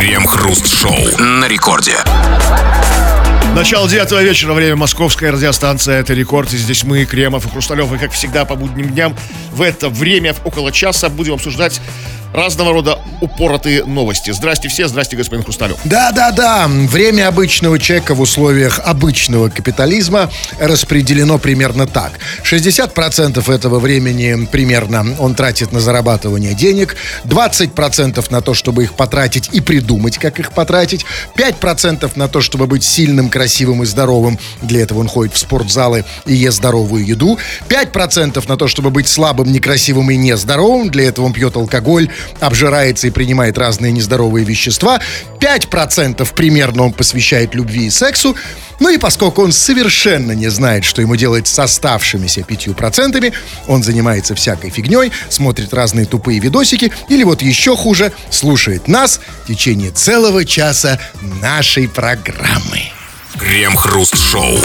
Крем-хруст-шоу на рекорде. Начало девятого вечера, время московская радиостанция «Это рекорд». И здесь мы, Кремов и Хрусталев. И, как всегда, по будним дням в это время, около часа, будем обсуждать разного рода упоротые новости. Здрасте все, здрасте, господин Хрусталев. Да-да-да, время обычного человека в условиях обычного капитализма распределено примерно так. 60% этого времени примерно он тратит на зарабатывание денег, 20% на то, чтобы их потратить и придумать, как их потратить, 5% на то, чтобы быть сильным, красивым и здоровым. Для этого он ходит в спортзалы и ест здоровую еду. 5% на то, чтобы быть слабым, некрасивым и нездоровым. Для этого он пьет алкоголь, обжирается и принимает разные нездоровые вещества. 5% примерно он посвящает любви и сексу. Ну и поскольку он совершенно не знает, что ему делать с оставшимися 5%, он занимается всякой фигней, смотрит разные тупые видосики или вот еще хуже, слушает нас в течение целого часа нашей программы. Крем-хруст-шоу.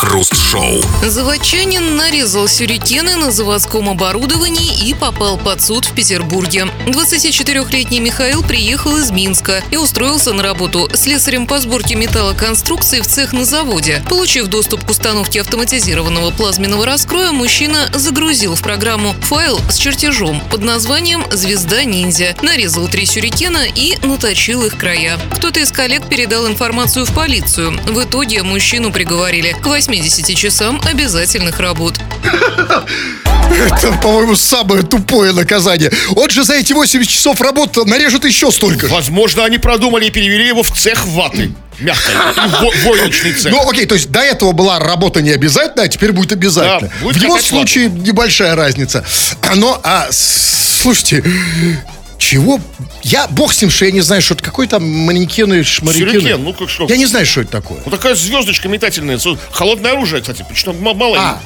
Крем-хруст-шоу. Заводчанин нарезал сюрикены на заводском оборудовании и попал под суд в Петербурге. 24-летний Михаил приехал из Минска и устроился на работу слесарем по сборке металлоконструкций в цех на заводе. Получив доступ к установке автоматизированного плазменного раскроя, мужчина загрузил в программу файл с чертежом под названием «Звезда ниндзя», нарезал три сюрикена и наточил их края. Кто-то из коллег передал информацию в полицию. В итоге мужчину приговорили к 80 часам обязательных работ. Это, по-моему, самое тупое наказание. Он же за эти 80 часов работы нарежет еще столько. Возможно, они продумали и перевели его в цех ваты. Мягкой. И во- Войлочный цех. Ну, окей, то есть до этого была работа не обязательно, а теперь будет обязательно. Да, будет в его случае небольшая разница. Но, а, слушайте, чего? Я, бог с ним, что я не знаю, что это какой там манекены, шмарекены. Сюрикен, ну как что? Я не знаю, что это такое. Вот такая звездочка метательная. Холодное оружие, кстати. Причем м- мало. А,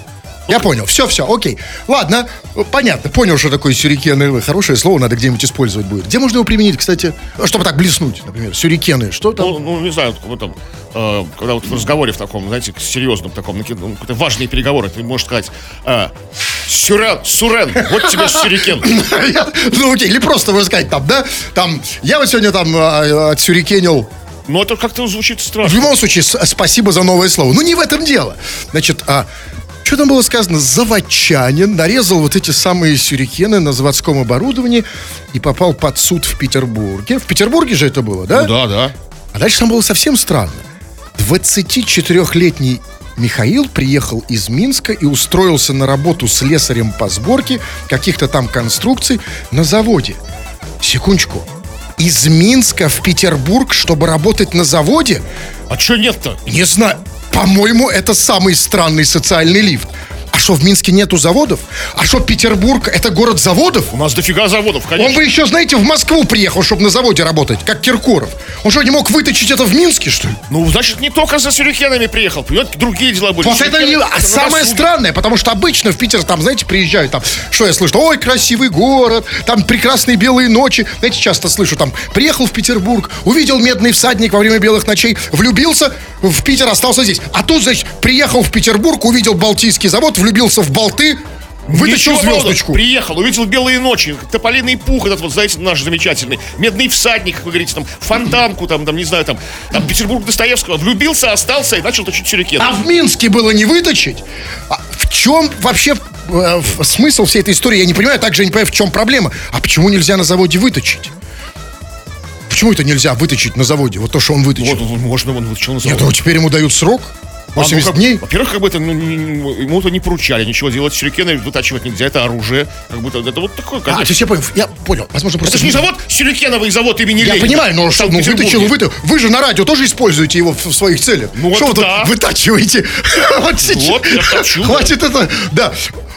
я понял, все, все, окей. Ладно, понятно, понял, что такое сюрикены. Хорошее слово надо где-нибудь использовать будет. Где можно его применить, кстати, Ну, чтобы так блеснуть, например, сюрикены, что там? Ну, ну, не знаю, вот там, э, когда вот в разговоре в таком, знаете, серьезном таком, ну, какие-то важные переговоры, ты можешь сказать, э, Сюрен, Сурен, вот тебе сюрикен. Ну, окей, или просто можно сказать там, да? Там, я вот сегодня там а, отсюрикенил Но это как-то звучит В страшно. любом случае, спасибо за новое слово. Ну, не в этом дело. Значит, а, что там было сказано? Заводчанин нарезал вот эти самые сюрикены на заводском оборудовании и попал под суд в Петербурге. В Петербурге же это было, да? Ну да, да. А дальше там было совсем странно. 24-летний Михаил приехал из Минска и устроился на работу слесарем по сборке каких-то там конструкций на заводе. Секундочку. Из Минска в Петербург, чтобы работать на заводе? А что нет-то? Не знаю. По-моему, это самый странный социальный лифт. А что, в Минске нету заводов? А что, Петербург это город заводов? У нас дофига заводов, Он конечно. бы еще, знаете, в Москву приехал, чтобы на заводе работать, как Киркоров. Он что, не мог выточить это в Минске, что ли? Ну, значит, не только за сюрикенами приехал, понимаете, другие дела были. Вот это не... А самое досуге. странное, потому что обычно в Питер там, знаете, приезжают там, что я слышу, ой, красивый город, там прекрасные белые ночи. Знаете, часто слышу там, приехал в Петербург, увидел медный всадник во время белых ночей, влюбился в Питер, остался здесь. А тут, значит, приехал в Петербург, увидел Балтийский завод, влюбился в болты, вытащил Ничего звездочку. Приехал, увидел белые ночи, тополиный пух этот вот, знаете, наш замечательный, медный всадник, как вы говорите, там, фонтанку, там, там, не знаю, там, там, Петербург Достоевского, влюбился, остался и начал точить сюрикен. А в Минске было не выточить? А в чем вообще э, смысл всей этой истории? Я не понимаю, также я не понимаю, в чем проблема. А почему нельзя на заводе выточить? Почему это нельзя выточить на заводе? Вот то, что он выточил. Вот, вот, можно, он вот что Нет, называется. ну теперь ему дают срок. А, ну, 80 как- дней. Во-первых, как бы это, ну, не- ему-то не поручали ничего делать, сюрикены вытачивать нельзя, это оружие, как будто, это вот такое, А, то конечно. есть я понял, я понял. Возможно, просто... Это же не завод, сюрикеновый завод имени Я Ленина. понимаю, но что, ну Санкт-Петербурге. выточил, вы, вы же на радио тоже используете его в, в своих целях. Ну вот что вы тут да. вытачиваете? Вот сейчас. Вот, я точу, да. Хватит это, да.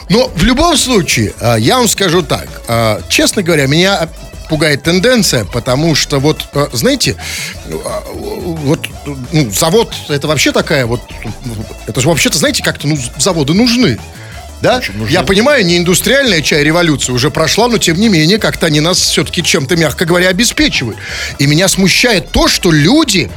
Но в любом случае, а, я вам скажу так. а, Честно говоря, меня пугает тенденция, потому что вот, а, знаете, а, вот ну, завод, это вообще такая вот, это же вообще-то, знаете, как-то, ну, заводы нужны. Да? Я понимаю, не индустриальная чай-революция уже прошла, но тем не менее, как-то они нас все-таки чем-то, мягко говоря, обеспечивают. И меня смущает то, что люди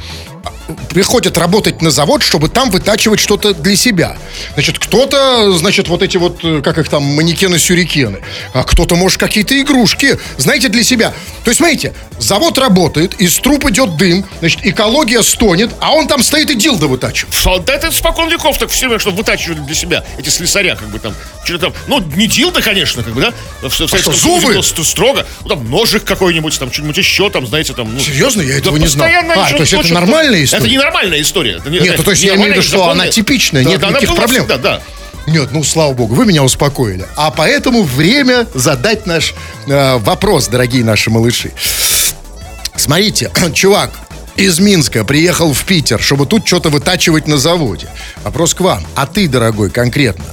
приходят работать на завод, чтобы там вытачивать что-то для себя. Значит, кто-то, значит, вот эти вот, э, как их там, манекены-сюрикены, а кто-то, может, какие-то игрушки, знаете, для себя. То есть, смотрите, завод работает, из труб идет дым, значит, экология стонет, а он там стоит и дилдо вытачивает. Вот это спокон веков так все время, что вытачивали для себя эти слесаря, как бы там, что-то там, ну, не дилда, конечно, как бы, да, в, в Советском что, зубы? Строго, ну, там, ножик какой-нибудь, там, что-нибудь еще, там, знаете, там, ну, Серьезно? Я этого да не знал. А, то есть это нормальная история? Это не нормальная история. Это не- Нет, это ну, то есть я имею в виду, что она типичная, Да, нет да, никаких проблем. всегда, да. Нет, ну слава богу, вы меня успокоили. А поэтому время задать наш э, вопрос, дорогие наши малыши. Смотрите, чувак из Минска приехал в Питер, чтобы тут что-то вытачивать на заводе. Вопрос к вам. А ты, дорогой, конкретно,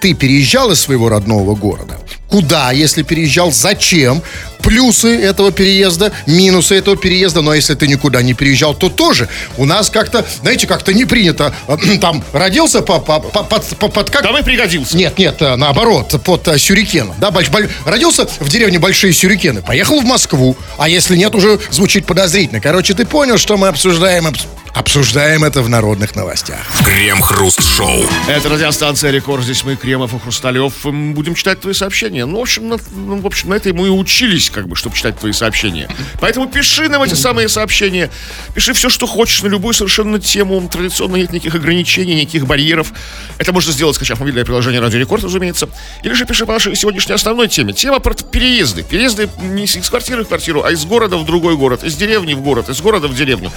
ты переезжал из своего родного города? Куда, если переезжал? Зачем? Плюсы этого переезда, минусы этого переезда. Но если ты никуда не переезжал, то тоже. У нас как-то, знаете, как-то не принято. э, Там родился по, по- по- под, по- под как и пригодился. нет, нет, э, наоборот, под э, сюрикеном. Да, больш- боль- родился в деревне Большие Сюрикены, поехал в Москву, а если нет, уже звучит подозрительно. Короче, ты понял, что мы обсуждаем? Обс- обсуждаем это в народных новостях. Крем-хруст-шоу. Это радиостанция «Рекорд». Здесь мы, Кремов и Хрусталев. Будем читать твои сообщения. Ну, в общем, на, ну, в общем, на это мы и учились, как бы, чтобы читать твои сообщения. Поэтому пиши нам эти самые сообщения. Пиши все, что хочешь, на любую совершенно тему. Традиционно нет никаких ограничений, никаких барьеров. Это можно сделать, скачав мобильное приложение «Радио Рекорд», разумеется. Или же пиши по нашей сегодняшней основной теме. Тема про переезды. Переезды не из квартиры в квартиру, а из города в другой город, из деревни в город, из города в деревню.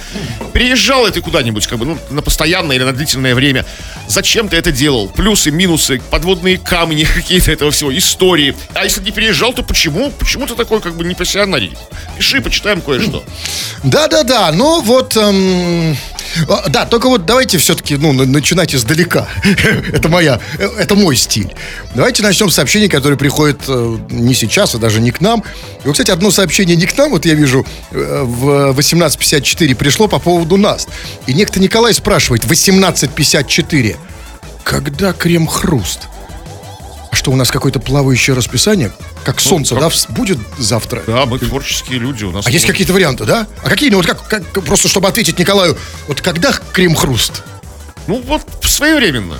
Переезжал ли ты куда-нибудь, как бы, ну, на постоянное или на длительное время? Зачем ты это делал? Плюсы, минусы, подводные камни какие-то этого всего, истории. А если не переезжал, то почему? Почему ты такой, как бы, непассионарий? Пиши, почитаем кое-что. Да-да-да, ну вот... эм, а, Да, только вот давайте все-таки, ну, на- начинать издалека. это моя, э, это мой стиль. Давайте начнем с сообщений, которые приходят э, не сейчас, а даже не к нам. И вот, кстати, одно сообщение не к нам, вот я вижу, э, в 18.54 пришло по поводу нас. И некто Николай спрашивает, 18.54, когда крем-хруст? Что, у нас какое-то плавающее расписание? Как солнце, как- да, будет завтра? Да, мы творческие люди. У нас А есть какие-то варианты, да? А какие? Ну вот как, как просто чтобы ответить Николаю, вот когда крем-хруст? Ну, вот своевременно.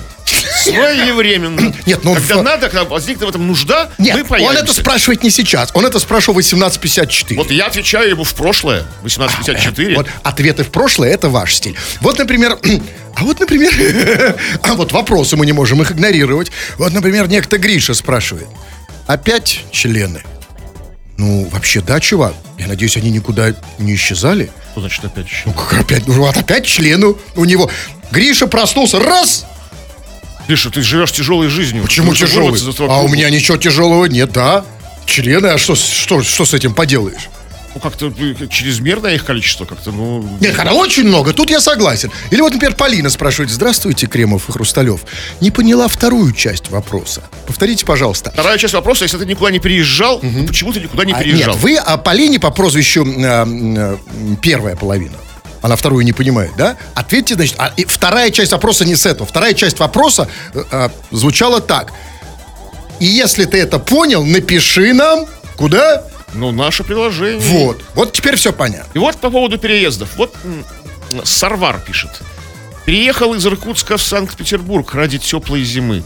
Своевременно. Нет, ну, Когда надо, когда возникнет в этом нужда, Нет, мы он появимся. это спрашивает не сейчас, он это спрашивал в 18.54. Вот я отвечаю ему в прошлое, 1854. Вот ответы в прошлое это ваш стиль. Вот, например, а вот, например, а вот вопросы мы не можем их игнорировать. Вот, например, некто Гриша спрашивает: опять члены? Ну, вообще, да, чувак. Я надеюсь, они никуда не исчезали. Что значит опять еще? Ну, как опять? Ну, вот опять члены у него. Гриша проснулся, раз, Гриша, ты живешь тяжелой жизнью. Почему тяжелый? А у меня ничего тяжелого нет, да? Члены, а что, что, что с этим поделаешь? Ну, как-то э, чрезмерное их количество, как-то, ну... Нет, когда очень много, тут я согласен. Или вот, например, Полина спрашивает, здравствуйте, Кремов и Хрусталев. Не поняла вторую часть вопроса. Повторите, пожалуйста. Вторая часть вопроса, если ты никуда не переезжал, то почему ты никуда не А, переезжал? Нет, вы о Полине по прозвищу э, э, первая половина. Она вторую не понимает, да? Ответьте, значит, а, и вторая часть вопроса не с этого. Вторая часть вопроса э, э, звучала так. И если ты это понял, напиши нам, куда? Ну, наше приложение. Вот. Вот теперь все понятно. И вот по поводу переездов. Вот Сарвар пишет. Переехал из Иркутска в Санкт-Петербург ради теплой зимы.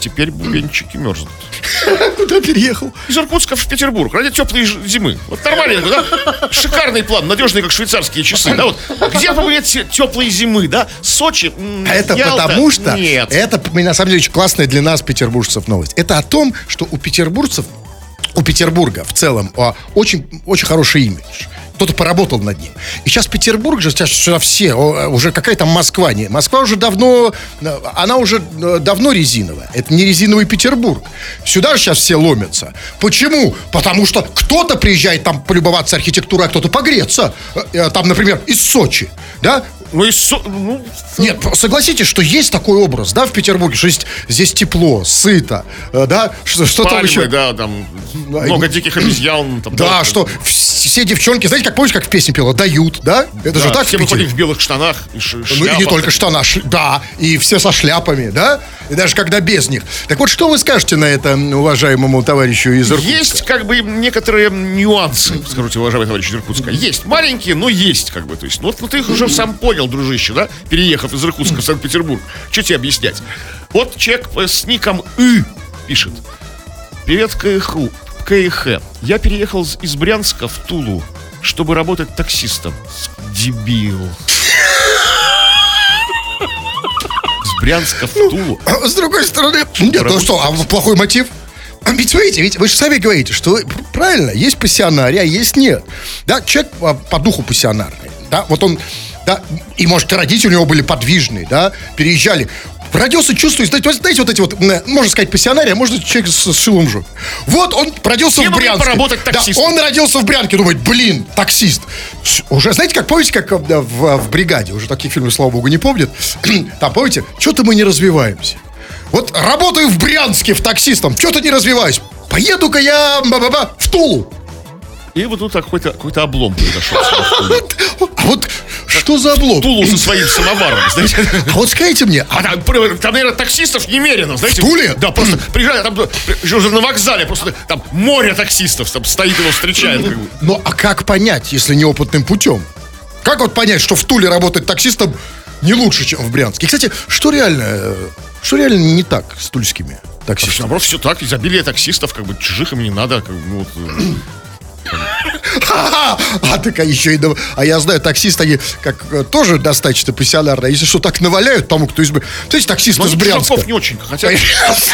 Теперь бубенчики мерзнут. Куда переехал? Из Иркутска в Петербург ради теплой зимы. Вот нормально, да? Шикарный план, надежный, как швейцарские часы. Да, вот. Где побывать теплой зимы, да? Сочи, А это Ялта? потому что... Нет. Это, на самом деле, очень классная для нас, петербуржцев, новость. Это о том, что у петербуржцев, у Петербурга в целом а, очень, очень хороший имидж. Кто-то поработал над ним. И сейчас Петербург же, сейчас сюда все, о, уже какая там Москва не. Москва уже давно, э, она уже э, давно резиновая. Это не резиновый Петербург. Сюда же сейчас все ломятся. Почему? Потому что кто-то приезжает там полюбоваться архитектурой, а кто-то погреться. Э, э, Там, например, из Сочи. Да? Ну, и со- ну, Нет, согласитесь, что есть такой образ, да, в Петербурге, что есть, здесь тепло, сыто, э, да, что, что там пальмы, еще? да, там много диких обезьян. Там, Да, что вс- все девчонки, знаете, как помнишь, как в песне пела, дают, да? Это же Да, так в все мы Питере? в белых штанах и ш- Ну и не шляпах. только штана, ш- да, и все со шляпами, да? И даже когда без них. Так вот, что вы скажете на это уважаемому товарищу из Иркутска? Есть как бы некоторые нюансы, скажите, уважаемый товарищ из Иркутска. Есть маленькие, но есть как бы. То есть, ну, вот, ну ты их уже сам понял, дружище, да? Переехав из Иркутска в Санкт-Петербург. Что тебе объяснять? Вот человек с ником И пишет. Привет, КХУ. КХ. Я переехал из- Брянска в Тулу, чтобы работать таксистом. Дебил. С Брянска в Тулу. А С другой стороны, нет, ну что, а плохой мотив? А Ведь смотрите, ведь вы же сами говорите, что правильно, есть пассионария, а есть нет. Да, человек а, по духу пассионарный. Да, вот он, да, и может родители у него были подвижные, да, переезжали. Родился, чувствует, знаете, вот- знаете, вот эти вот, м, можно сказать, пассионария, а можно человек с, с шилом жопе. Вот он родился Кем в Брянске. поработать Да, таксистом? он родился в Брянке, думает, блин, таксист. Уже, знаете, как помните, как э, в, в «Бригаде», уже таких фильмов, слава богу, не помнят. Там, помните, что-то мы не развиваемся. Вот работаю в Брянске в таксистом, что-то не развиваюсь. Поеду-ка я ба-ба-ба, в Тулу. И вот тут какой-то какой облом произошел. А вот что за облом? Тулу со своим самоваром, знаете. А вот скажите мне, а там, там, наверное, таксистов немерено, знаете. В Туле? Да, просто приезжали, там, уже на вокзале, просто там море таксистов, там стоит его встречает. как бы. ну а как понять, если неопытным путем? Как вот понять, что в Туле работать таксистом не лучше, чем в Брянске? Кстати, что реально, э, что реально не так с тульскими таксистами? наоборот, все так, изобилие таксистов, как бы чужих им не надо. Как бы, ну, вот, э, А, так а еще и... А я знаю, таксисты, они как э, тоже достаточно профессионально. Если что, так наваляют тому, кто из... Знаете, таксисты из Брянска. не очень. Хотя,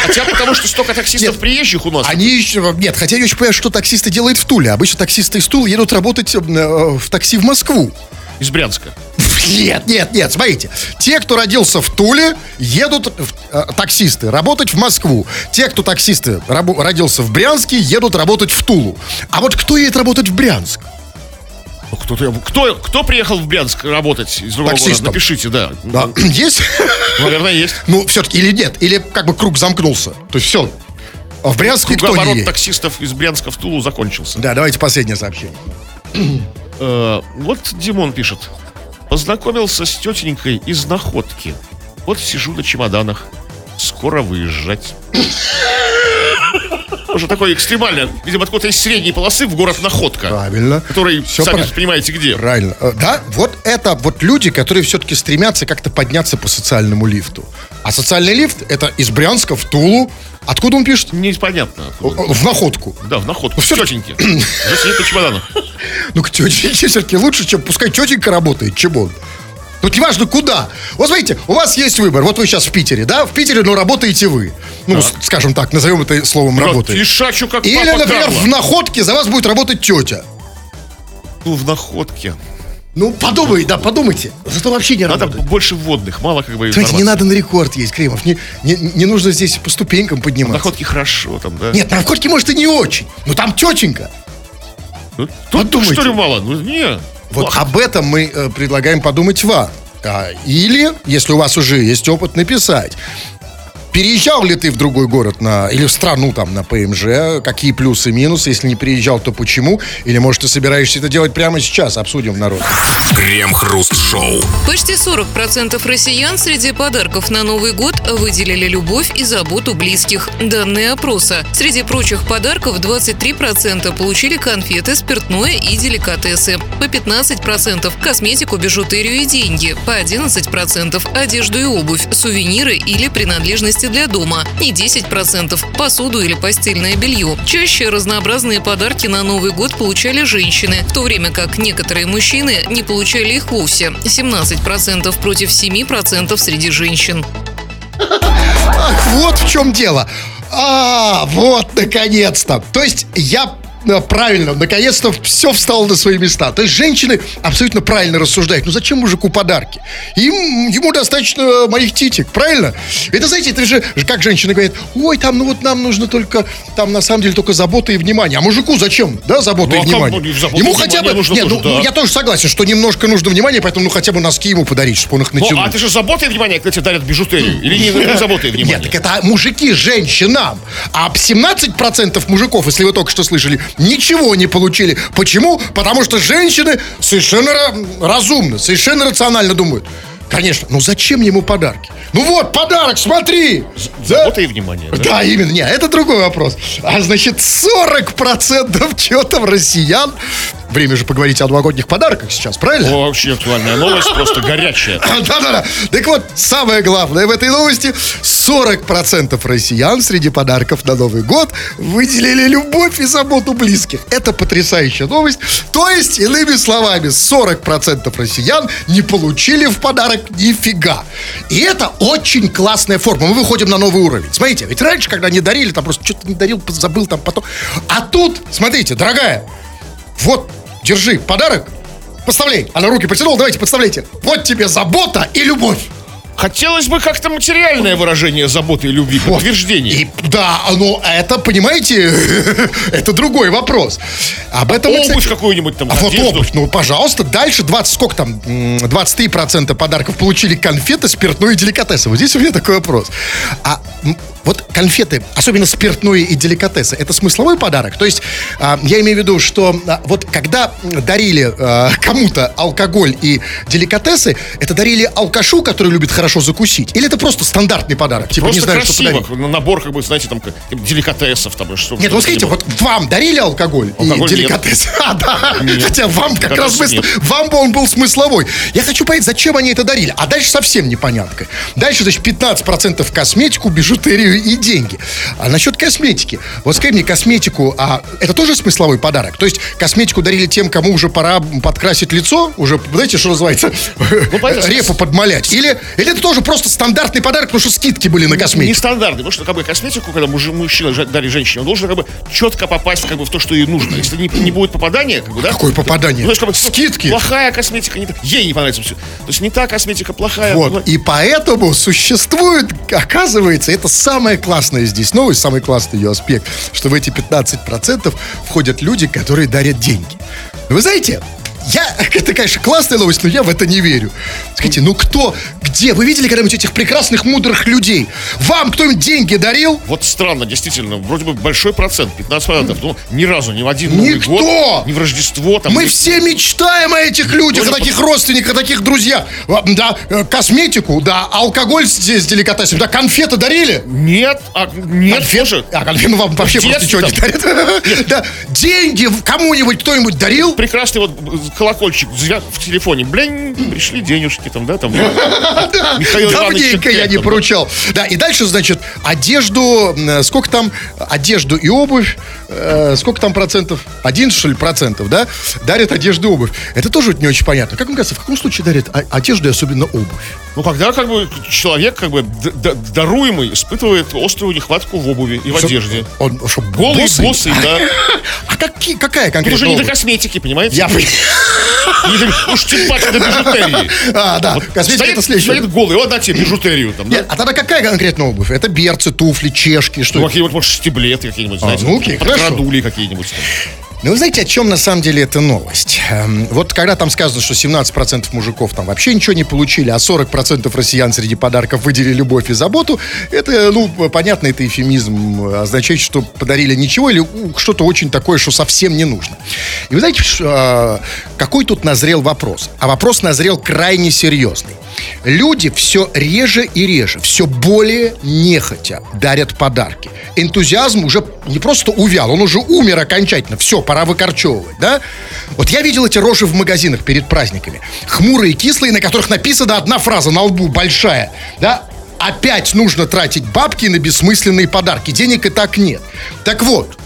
хотя потому что столько таксистов приезжих у нас. Они еще... Нет, хотя я не очень понимаю, что таксисты делают в Туле. Обычно таксисты из Тулы едут работать э, э, в такси в Москву. Из Брянска. Нет, нет, нет, смотрите. Те, кто родился в Туле, едут, в- э, таксисты, работать в Москву. Те, кто таксисты рабо- родился в Брянске, едут работать в Тулу. А вот кто едет работать в Брянск? Ну, Кто-то, кто, кто приехал в Брянск работать из другого города? Таксистом. Напишите, да. Да, есть? Ну, Наверное, есть. Ну, все-таки или нет, или как бы круг замкнулся. То есть все. А в Брянск никто не едет. таксистов из Брянска в Тулу закончился. Да, давайте последнее сообщение. Э, вот Димон пишет. Познакомился с тетенькой из Находки. Вот сижу на чемоданах. Скоро выезжать. Уже такой экстремально. Видимо, откуда-то из средней полосы в город Находка. Правильно. Который, Всё сами правильно. понимаете, где. Правильно. Э, Да, вот это вот люди, которые все-таки стремятся как-то подняться по социальному лифту. А социальный лифт это из Брянска в Тулу. Откуда он пишет? Непонятно. В находку. Да, в Находку. Ну, В всё- тетеньке. Уже сидит на чемоданах. Ну, к тетеньке все-таки лучше, чем пускай тетенька работает, чем он. Тут неважно куда. Вот смотрите, у вас есть выбор. Вот вы сейчас в Питере, да? В Питере, ну, работаете вы. Ну, с- скажем так, назовем это словом работает. И шачу, как Или, например, Карло. в находке за вас будет работать тетя. Ну, в Находке. Ну, подумай, да, подумайте. Зато вообще не Надо работает. больше вводных, мало как бы Смотрите, не надо на рекорд есть, Кремов. Не, не, не нужно здесь по ступенькам подниматься. Находки хорошо там, да? Нет, на находке, может, и не очень. Но там тетенька. Ну, Тут Подумайте. что ли мало? Ну, не. Вот Плохо. об этом мы э, предлагаем подумать вам. А, или, если у вас уже есть опыт, написать. Переезжал ли ты в другой город на, или в страну там на ПМЖ? Какие плюсы и минусы? Если не переезжал, то почему? Или, может, ты собираешься это делать прямо сейчас? Обсудим в народ. Крем-хруст-шоу. Почти 40% россиян среди подарков на Новый год выделили любовь и заботу близких. Данные опроса. Среди прочих подарков 23% получили конфеты, спиртное и деликатесы. По 15% косметику, бижутерию и деньги. По 11% одежду и обувь, сувениры или принадлежности для дома. И 10% посуду или постельное белье. Чаще разнообразные подарки на Новый год получали женщины, в то время как некоторые мужчины не получали их вовсе. 17% против 7% среди женщин. Ах, вот в чем дело. А, вот, наконец-то. То есть я правильно, наконец-то все встало на свои места. То есть женщины абсолютно правильно рассуждают. Ну зачем мужику подарки? Им, ему достаточно моих титик, правильно? Это, знаете, это же как женщины говорят, ой, там, ну вот нам нужно только, там на самом деле только забота и внимание. А мужику зачем, да, забота Ну, и а внимание? кому забота ему хотя бы, нужно нет, ну, тоже, ну, да. я тоже согласен, что немножко нужно внимания, поэтому ну хотя бы носки ему подарить, чтобы он их Ну, натянул. а ты же забота и внимание, когда тебе дарят бижутерию? Или не, не забота и внимание? Нет, так это мужики женщинам. А 17% мужиков, если вы только что слышали, ничего не получили. Почему? Потому что женщины совершенно разумны, совершенно рационально думают. Конечно. Ну зачем ему подарки? Ну вот, подарок, смотри! Забота и внимание. Да? да, именно. Нет, это другой вопрос. А значит, 40% что там россиян Время же поговорить о новогодних подарках сейчас, правильно? О, вообще актуальная новость, просто горячая. Да-да-да. Так вот, самое главное в этой новости, 40% россиян среди подарков на Новый год выделили любовь и заботу близких. Это потрясающая новость. То есть, иными словами, 40% россиян не получили в подарок нифига. И это очень классная форма. Мы выходим на новый уровень. Смотрите, ведь раньше, когда не дарили, там просто что-то не дарил, забыл там потом. А тут, смотрите, дорогая, вот держи подарок, подставляй. Она руки протянула, давайте подставляйте. Вот тебе забота и любовь. Хотелось бы как-то материальное выражение заботы и любви, подтверждение. И, да, но это, понимаете, это другой вопрос. Об этом... А обувь какую-нибудь там, А вот обувь, ну, пожалуйста. Дальше 20, сколько там, 23% подарков получили конфеты, спиртное и деликатесы. Вот здесь у меня такой вопрос. А вот конфеты, особенно спиртное и деликатесы, это смысловой подарок? То есть, а, я имею в виду, что а, вот когда дарили а, кому-то алкоголь и деликатесы, это дарили алкашу, который любит хорошо закусить? Или это просто стандартный подарок? Типа, просто не знаю, красиво. что подарить? Набор, как бы, знаете, там, деликатесов. Там, что, нет, вот смотрите, вот вам дарили алкоголь, алкоголь и деликатесы? А, да. Нет. Хотя вам как раз смысл, вам бы он был смысловой. Я хочу понять, зачем они это дарили. А дальше совсем непонятно. Дальше, значит, 15% косметику, бижутерию и деньги. А насчет косметики. Вот скажи мне, косметику, а это тоже смысловой подарок? То есть косметику дарили тем, кому уже пора подкрасить лицо? Уже, знаете, что называется? Ну, Репу подмалять? Или, или это тоже просто стандартный подарок, потому что скидки были на косметику? Не стандартный, потому что как бы косметику, когда муж, мужчина дарит женщине, он должен как бы четко попасть как бы в то, что ей нужно. Если не, не будет попадания, как бы, да? Какое попадание? Ну, как бы, Скидки? Плохая косметика, не, ей не понравится все. То есть не та косметика плохая. Вот, и поэтому существует, оказывается, это самое классная здесь новость, самый классный ее аспект, что в эти 15% входят люди, которые дарят деньги. Вы знаете, я, это, конечно, классная новость, но я в это не верю. Скажите, ну кто, где? Вы видели когда-нибудь этих прекрасных, мудрых людей? Вам кто-нибудь деньги дарил? Вот странно, действительно, вроде бы большой процент, 15%, ну, ни разу, ни в один Никто! Новый год, ни в Рождество. Там, Мы все мечтаем о этих людях, о таких родственниках, о таких друзьях. Да, э, косметику, да, алкоголь здесь деликатесом, да, конфеты дарили? Нет, а, нет, конфеты? А, конфеты вам вообще просто ничего не дарят. Да, деньги кому-нибудь кто-нибудь дарил? Прекрасный вот колокольчик в телефоне, блин, пришли денежки там, да, там. Михаил Давненько я не поручал. Да, и дальше, значит, одежду, сколько там, одежду и обувь, э, сколько там процентов? Один, что ли, процентов, да? Дарят одежду и обувь. Это тоже не очень понятно. Как мне кажется, в каком случае дарят одежду и особенно обувь? Ну, когда как бы человек как бы даруемый испытывает острую нехватку в обуви и в одежде. Он что, Голый, босый, да. А какие, какая конкретно уже не до косметики, понимаете? Я Уж тем паче до бижутерии. А, да, косметика это следующее. Стоит голый, вот дайте бижутерию там, Нет, а тогда какая конкретно обувь? Это берцы, туфли, чешки, что Ну, какие-нибудь, может, стеблеты какие-нибудь, а, знаете. Ну, окей, хорошо. какие-нибудь. Ну, вы знаете, о чем на самом деле эта новость? Эм, вот когда там сказано, что 17% мужиков там вообще ничего не получили, а 40% россиян среди подарков выделили любовь и заботу, это, ну, понятно, это эфемизм, означает, что подарили ничего или что-то очень такое, что совсем не нужно. И вы знаете, э, какой тут назрел вопрос? А вопрос назрел крайне серьезный. Люди все реже и реже, все более нехотя дарят подарки. Энтузиазм уже не просто увял, он уже умер окончательно. Все, пора выкорчевывать, да? Вот я видел эти рожи в магазинах перед праздниками. Хмурые, кислые, на которых написана одна фраза на лбу, большая, да? Опять нужно тратить бабки на бессмысленные подарки. Денег и так нет. Так вот,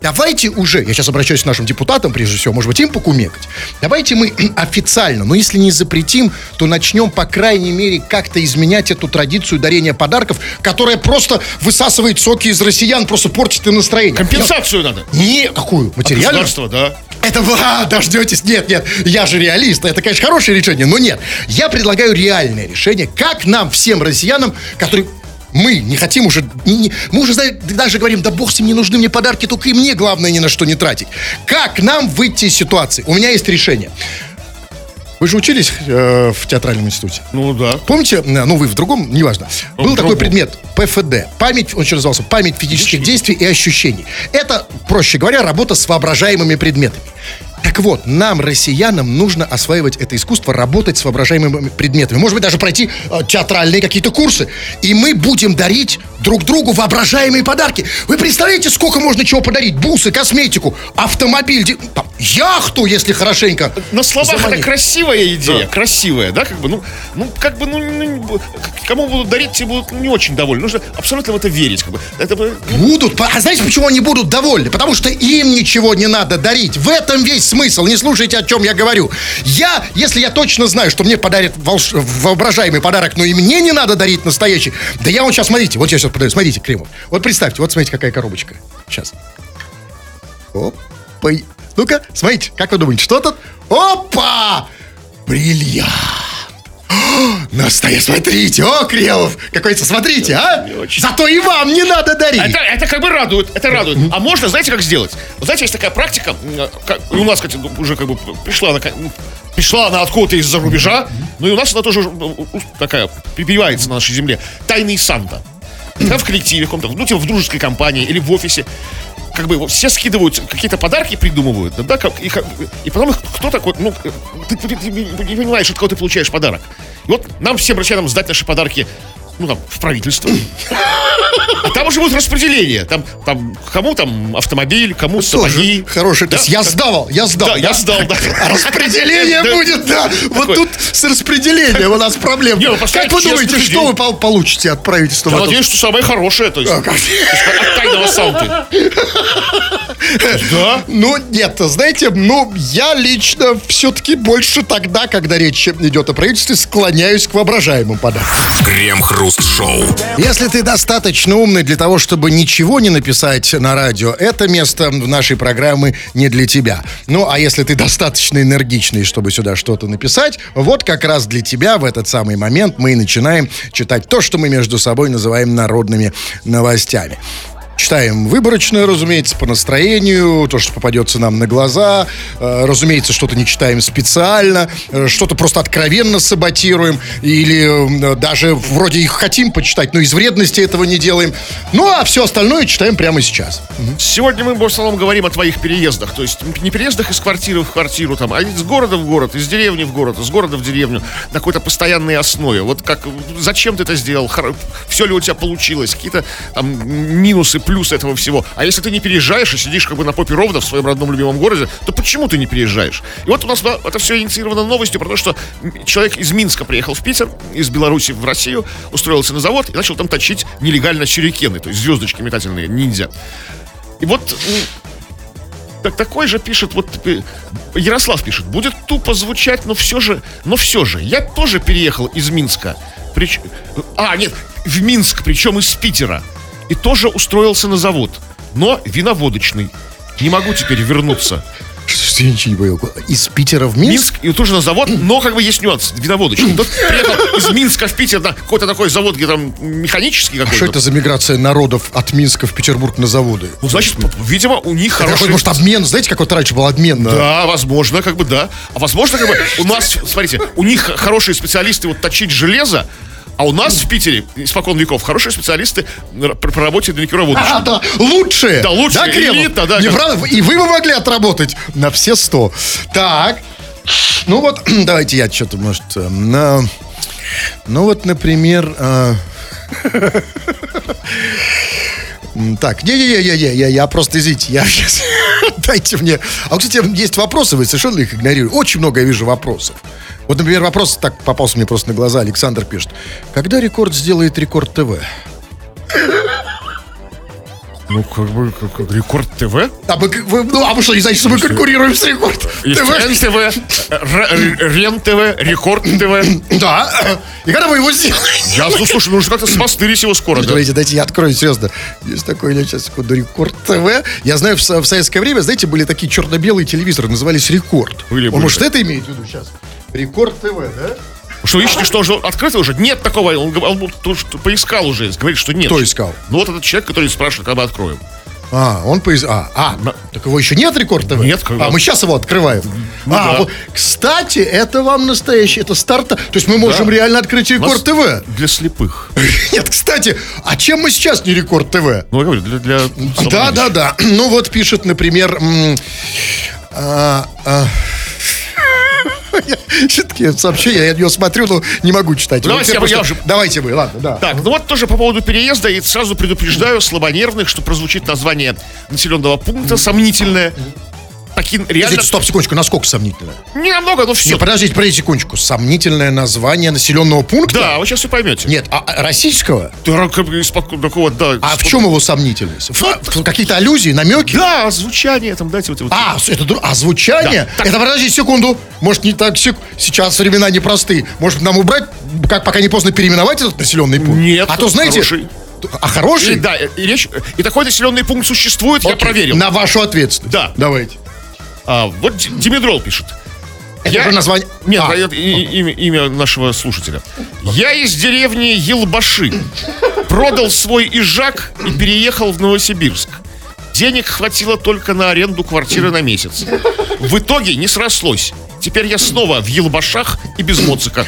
давайте уже, я сейчас обращаюсь к нашим депутатам, прежде всего, может быть, им покумекать. Давайте мы официально, но если не запретим, то начнем, по крайней мере, как-то изменять эту традицию дарения подарков, которая просто высасывает соки из россиян, просто портит им настроение. Компенсацию я... надо. Не, какую? Материальную? Государство, да. Это вы, а, дождетесь. Нет, нет, я же реалист. Это, конечно, хорошее решение, но нет. Я предлагаю реальное решение, как нам, всем россиянам, которые мы не хотим уже, не, не, мы уже даже говорим, да бог с ним, не нужны мне подарки, только и мне главное ни на что не тратить. Как нам выйти из ситуации? У меня есть решение. Вы же учились э, в театральном институте? Ну да. Помните, э, ну вы в другом, неважно, Ну, был в такой другом. предмет ПФД, память, он еще назывался память физических действий и ощущений. Это, проще говоря, работа с воображаемыми предметами. Так вот, нам, россиянам, нужно осваивать это искусство, работать с воображаемыми предметами. Может быть, даже пройти э, театральные какие-то курсы. И мы будем дарить друг другу воображаемые подарки. Вы представляете, сколько можно чего подарить? Бусы, косметику, автомобиль, яхту, если хорошенько. На словах это красивая идея, красивая, да, как бы, ну, ну, как бы, ну, ну, не- кому будут дарить, те будут ну, не очень довольны. Нужно абсолютно в это верить, как бы. Это ну, Будут. А знаете, почему они будут довольны? Потому что им ничего не надо дарить. В этом весь смысл. Не слушайте, о чем я говорю. Я, если я точно знаю, что мне подарят волш... воображаемый подарок, но и мне не надо дарить настоящий, да я вот сейчас, смотрите, вот я сейчас подаю, смотрите, Кремов. Вот представьте, вот смотрите, какая коробочка. Сейчас. Опа. Ну-ка, смотрите, как вы думаете, что тут? Опа! Бриллиант. Настоящий, смотрите, о, Кремов, какой-то, смотрите, а? Зато и вам не надо дарить. Это, это как бы радует, это радует. А можно, знаете, как сделать? Вот знаете, есть такая практика, м, как- у нас, кстати, уже как бы пришла она, пришла она откуда-то из-за рубежа, ну и у нас она тоже у- такая, припевается на нашей земле. Тайный Санта. Там в коллективе, в каком-то, ну, типа в дружеской компании или в офисе. Как бы все скидывают, какие-то подарки придумывают, да, да, как, и, и потом кто такой, ну, ты, ты- ты не понимаешь, от кого ты получаешь подарок. И вот нам всем россиянам сдать наши подарки, ну, там, в правительство. А там уже будет распределение. Там, там кому там автомобиль, кому сапоги. Хороший. Да, есть я сдавал, я сдал. Да, я сдал, да. А распределение будет, да. Вот тут с распределением у нас проблема. Не, ну, Как вы думаете, что вы пол- получите от правительства? Я надеюсь, что самое хорошее, то есть А, от тайного Санты. Да? Ну, нет, знаете, ну, я лично все-таки больше тогда, когда речь идет о правительстве, склоняюсь к воображаемым подаркам. Крем-хруст-шоу. Если ты достаточно умный для того, чтобы ничего не написать на радио, это место в нашей программы не для тебя. Ну, а если ты достаточно энергичный, чтобы сюда что-то написать, вот как раз для тебя в этот самый момент мы и начинаем читать то, что мы между собой называем народными новостями. Читаем выборочно, разумеется, по настроению, то, что попадется нам на глаза. Э, Разумеется, что-то не читаем специально, э, что-то просто откровенно саботируем, или э, даже вроде их хотим почитать, но из вредности этого не делаем. Ну, а все остальное читаем прямо сейчас. Сегодня мы в основном говорим о твоих переездах. То есть не переездах из квартиры в квартиру, там, а из города в город, из деревни в город, из города в деревню на какой-то постоянной основе. Вот как, зачем ты это сделал? Все ли у тебя получилось? Какие-то там минусы, плюсы этого всего. А если ты не переезжаешь и сидишь как бы на попе ровно в своем родном любимом городе, то почему ты не переезжаешь? И вот у нас да, это все инициировано новостью про то, что человек из Минска приехал в Питер, из Беларуси в Россию, устроился на завод и начал там точить нелегально сюрикены, то есть звездочки метательные, ниндзя. И вот так, такой же пишет, вот э, Ярослав пишет, будет тупо звучать, но все же, но все же, я тоже переехал из Минска. Прич... А, нет, в Минск, причем из Питера. И тоже устроился на завод, но виноводочный. Не могу теперь вернуться. Что я ничего не понял. Из Питера в Минск? Минск, и тоже на завод, но как бы есть нюанс, виноводочный. Тот приехал из Минска в Питер на какой-то такой завод, где там механический А какой-то. что это за миграция народов от Минска в Петербург на заводы? Ну, значит, видимо, у них Какой, хороший... может, обмен, знаете, как вот раньше был обмен на... Да, возможно, как бы да. А возможно, как бы у нас, смотрите, у них хорошие специалисты вот точить железо, а у нас в Питере, испокон веков, хорошие специалисты по, работе на А, да, лучшие. Да, лучшие, Да, Кремов? элита, да, Не правда? И вы бы могли отработать на все сто. Так. Ну вот, давайте я что-то, может... э, на- Ну вот, например... э, Так, не-не-не, я, я просто, извините, я сейчас... Дайте мне... А кстати, есть вопросы, вы совершенно их игнорируете. Очень много я вижу вопросов. Вот, например, вопрос так попался мне просто на глаза. Александр пишет. Когда рекорд сделает рекорд ТВ? Ну, как бы, как, как Рекорд ТВ? А вы, вы- ну, а вы что, не знаете, что мы конкурируем с рекорд ТВ? НТВ, Р- Р- Рен ТВ, Рекорд ТВ. Да. И когда вы его сделаете? Я, ну, слушай, нужно как-то смастырить его скоро. да. Давайте, дайте я открою, серьезно. Есть такой, я сейчас секунду, Рекорд ТВ. Я знаю, в, в советское время, знаете, были такие черно-белые телевизоры, назывались Рекорд. Были, Он, были. может, это имеет в виду сейчас? Рекорд ТВ, да? Что, ищете, что уже открыто уже? Нет такого. Он, он что поискал уже, говорит, что нет. Кто искал? Ну, вот этот человек, который спрашивает, когда мы откроем. А, он поиз... А, а, так его еще нет Рекорд ТВ? Нет, как А, мы сейчас его открываем. а, да. вот, кстати, это вам настоящий, это старт. То есть мы можем Да. реально открыть Рекорд ТВ. Для слепых. Нет, кстати, а чем мы сейчас не Рекорд ТВ? Ну, я говорю, для... для Да, да, да. Ну вот пишет, например... а, а, Все-таки сообщение, я него смотрю, но не могу читать. Ну, давайте я- просто- я уже- Давайте вы, ладно, да. Так, ну вот тоже по поводу переезда, и сразу предупреждаю слабонервных, что прозвучит название населенного пункта сомнительное. Таким реально... Подождите, стоп, секундочку, насколько сомнительное? Не намного, но все. Не, подождите, подождите секундочку. Сомнительное название населенного пункта? Да, вы сейчас все поймете. Нет, а а российского? Да, такого, да. А в чем его сомнительность? В- Какие-то аллюзии, намеки? Да, звучание там, дайте вот... вот. А, это а звучание? Это подожди секунду. Может, не так сейчас времена непростые. Может, нам убрать, как пока не поздно переименовать этот населенный пункт? Нет, А то знаете. хороший. А хороший? И, да, и, речь, и такой населенный пункт существует, я Окей, проверил. На вашу ответственность. Да. Давайте. А, вот Ди- Димедрол пишет. Это уже название. Нет, А. это имя, имя нашего слушателя. Я из деревни Елбаши. Продал свой ижак и переехал в Новосибирск. Денег хватило только на аренду квартиры на месяц. В итоге не срослось. Теперь я снова в Елбашах и без моцика.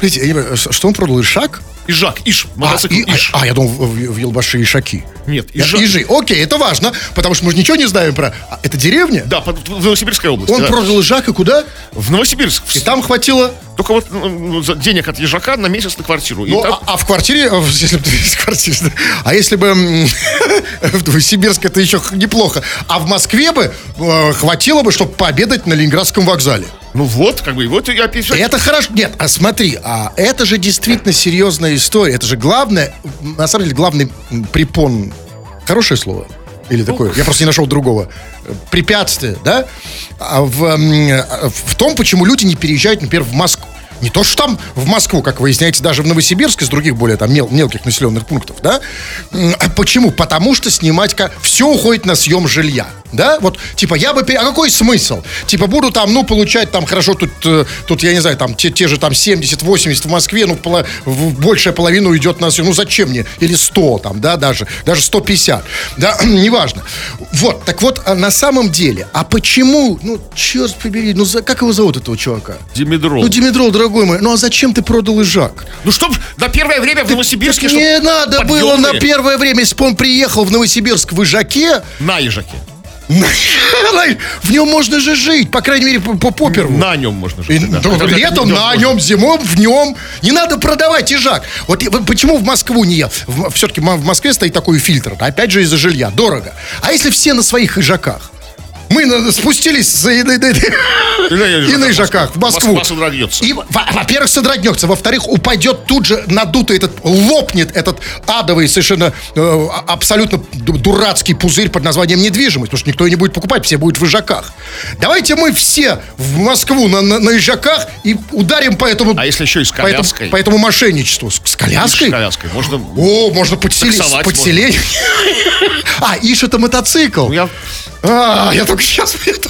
Я понимаю, что он продал? Ишак? Ижак, Иш, А, мотоцикл и- Иш. а, я думал, в, в- в Елбаши Ишаки. Нет, Ижак. Ижи. Окей, это важно, потому что мы же ничего не знаем про... А, Это деревня? Да, под- в Новосибирской области. Он да. продал Ижак и куда? В Новосибирск. И там хватило... Только вот ну, за денег от ежака на месяц на квартиру. Ну, там- а, а в квартире, э, если бы в квартире, а если бы в Новосибирск это еще неплохо, а в Москве бы э, хватило бы, чтобы пообедать на Ленинградском вокзале. Ну вот, как бы, вот я опять... Это хорошо. Нет, а смотри, а это же действительно серьезная история. Это же главное, на самом деле, главный препон. Хорошее слово? Или такое? Я просто не нашел другого. Препятствие, да? А в, в том, почему люди не переезжают, например, в Москву. Не то, что там в Москву, как выясняется, даже в Новосибирск из других более там мел- мелких населенных пунктов, да? А почему? Потому что снимать... Все уходит на съем жилья, да? Вот, типа, я бы... А какой смысл? Типа, буду там, ну, получать там, хорошо, тут, э, тут я не знаю, там, те, те же там 70-80 в Москве, ну, поло- в- большая половина уйдет на. Ну, зачем мне? Или 100 там, да, даже. Даже 150. Да, неважно. Вот, так вот, а на самом деле, а почему, ну, черт побери, ну, за- как его зовут, этого чувака? Димедрол. Ну, Димитрол, дорогой мой, ну а зачем ты продал Ижак? Ну, чтоб на первое время в Новосибирске... Не надо было на подъемные. первое время, если бы он приехал в Новосибирск в Ижаке, На ежаке. В нем можно же жить, по крайней мере, по, по поперву. На нем можно И, жить. да. это летом на можно. нем, зимой в нем. Не надо продавать ижак. Вот почему в Москву не ел? Все-таки в Москве стоит такой фильтр. да, Опять же из-за жилья. Дорого. А если все на своих ижаках? Мы на- спустились за- и на- ижаках в Москву. И, во- во-первых, содрогнется. Во-вторых, упадет тут же надутый этот, лопнет этот адовый, совершенно э, абсолютно ду- дурацкий пузырь под названием недвижимость, потому что никто ее не будет покупать, все будут в ижаках. Давайте мы все в Москву на, на, на ижаках и ударим по этому... А если еще и с по этому, коляской? по этому мошенничеству. С, с коляской? С коляской. Можно... О, можно подселить. Подселение. А, Иш это мотоцикл. Я- А, я только сейчас это...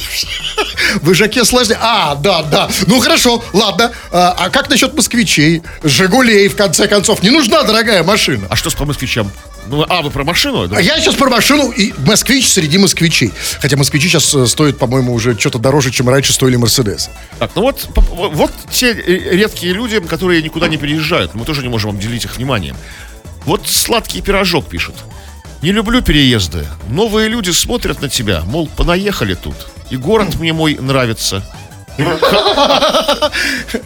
В Ижаке сложнее. А, да, да. Ну хорошо, ладно. А, а как насчет москвичей? Жигулей, в конце концов. Не нужна дорогая машина. А что с по москвичам? Ну, а, вы про машину? Да? А я сейчас про машину и москвич среди москвичей. Хотя москвичи сейчас э, стоят, по-моему, уже что-то дороже, чем раньше стоили Мерседесы. Так, ну вот, вот те редкие люди, которые никуда не переезжают. Мы тоже не можем обделить их вниманием. Вот сладкий пирожок пишет. Не люблю переезды. Новые люди смотрят на тебя, мол, понаехали тут. И город мне мой нравится.